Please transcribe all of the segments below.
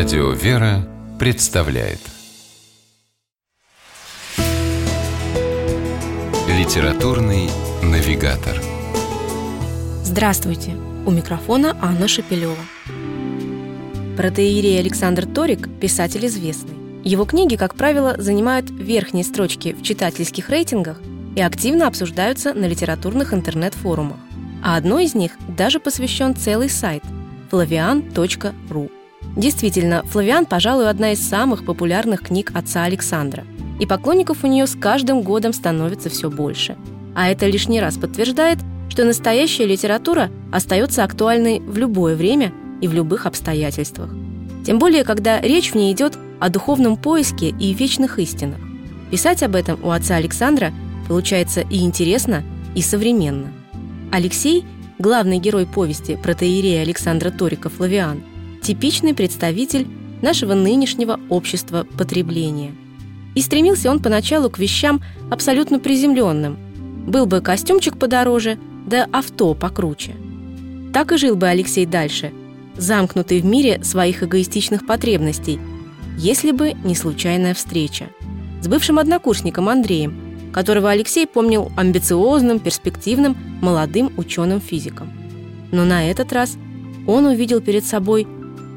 Радио «Вера» представляет Литературный навигатор Здравствуйте! У микрофона Анна Шапилева. Протеерей Александр Торик – писатель известный. Его книги, как правило, занимают верхние строчки в читательских рейтингах и активно обсуждаются на литературных интернет-форумах. А одной из них даже посвящен целый сайт – flavian.ru. Действительно, «Флавиан», пожалуй, одна из самых популярных книг отца Александра. И поклонников у нее с каждым годом становится все больше. А это лишний раз подтверждает, что настоящая литература остается актуальной в любое время и в любых обстоятельствах. Тем более, когда речь в ней идет о духовном поиске и вечных истинах. Писать об этом у отца Александра получается и интересно, и современно. Алексей, главный герой повести протеерея Александра Торика «Флавиан», типичный представитель нашего нынешнего общества потребления. И стремился он поначалу к вещам абсолютно приземленным. Был бы костюмчик подороже, да авто покруче. Так и жил бы Алексей дальше, замкнутый в мире своих эгоистичных потребностей, если бы не случайная встреча с бывшим однокурсником Андреем, которого Алексей помнил амбициозным, перспективным, молодым ученым-физиком. Но на этот раз он увидел перед собой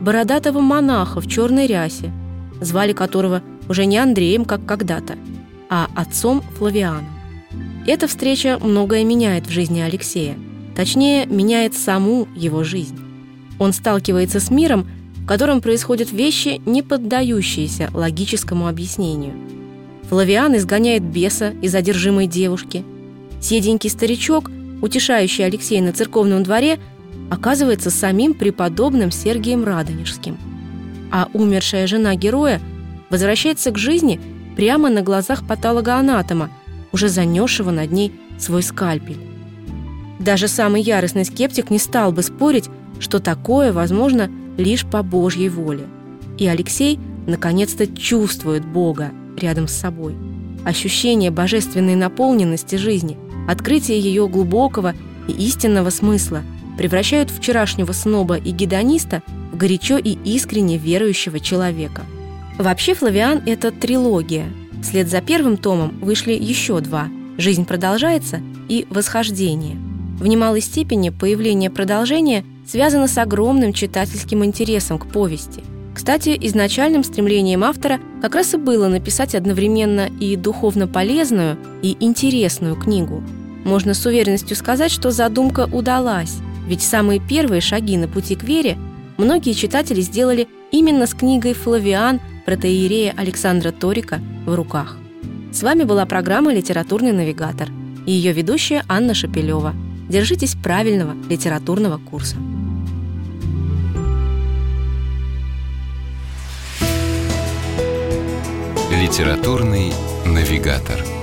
бородатого монаха в черной рясе, звали которого уже не Андреем, как когда-то, а отцом Флавианом. Эта встреча многое меняет в жизни Алексея. Точнее, меняет саму его жизнь. Он сталкивается с миром, в котором происходят вещи, не поддающиеся логическому объяснению. Флавиан изгоняет беса из одержимой девушки. Седенький старичок, утешающий Алексея на церковном дворе – оказывается самим преподобным Сергием Радонежским. А умершая жена героя возвращается к жизни прямо на глазах патологоанатома, уже занесшего над ней свой скальпель. Даже самый яростный скептик не стал бы спорить, что такое возможно лишь по Божьей воле. И Алексей наконец-то чувствует Бога рядом с собой. Ощущение божественной наполненности жизни, открытие ее глубокого и истинного смысла – превращают вчерашнего сноба и гедониста в горячо и искренне верующего человека. Вообще «Флавиан» — это трилогия. Вслед за первым томом вышли еще два «Жизнь продолжается» и «Восхождение». В немалой степени появление продолжения связано с огромным читательским интересом к повести. Кстати, изначальным стремлением автора как раз и было написать одновременно и духовно полезную, и интересную книгу. Можно с уверенностью сказать, что задумка удалась – ведь самые первые шаги на пути к вере многие читатели сделали именно с книгой «Флавиан» протеерея Александра Торика в руках. С вами была программа «Литературный навигатор» и ее ведущая Анна Шапилева. Держитесь правильного литературного курса. Литературный навигатор.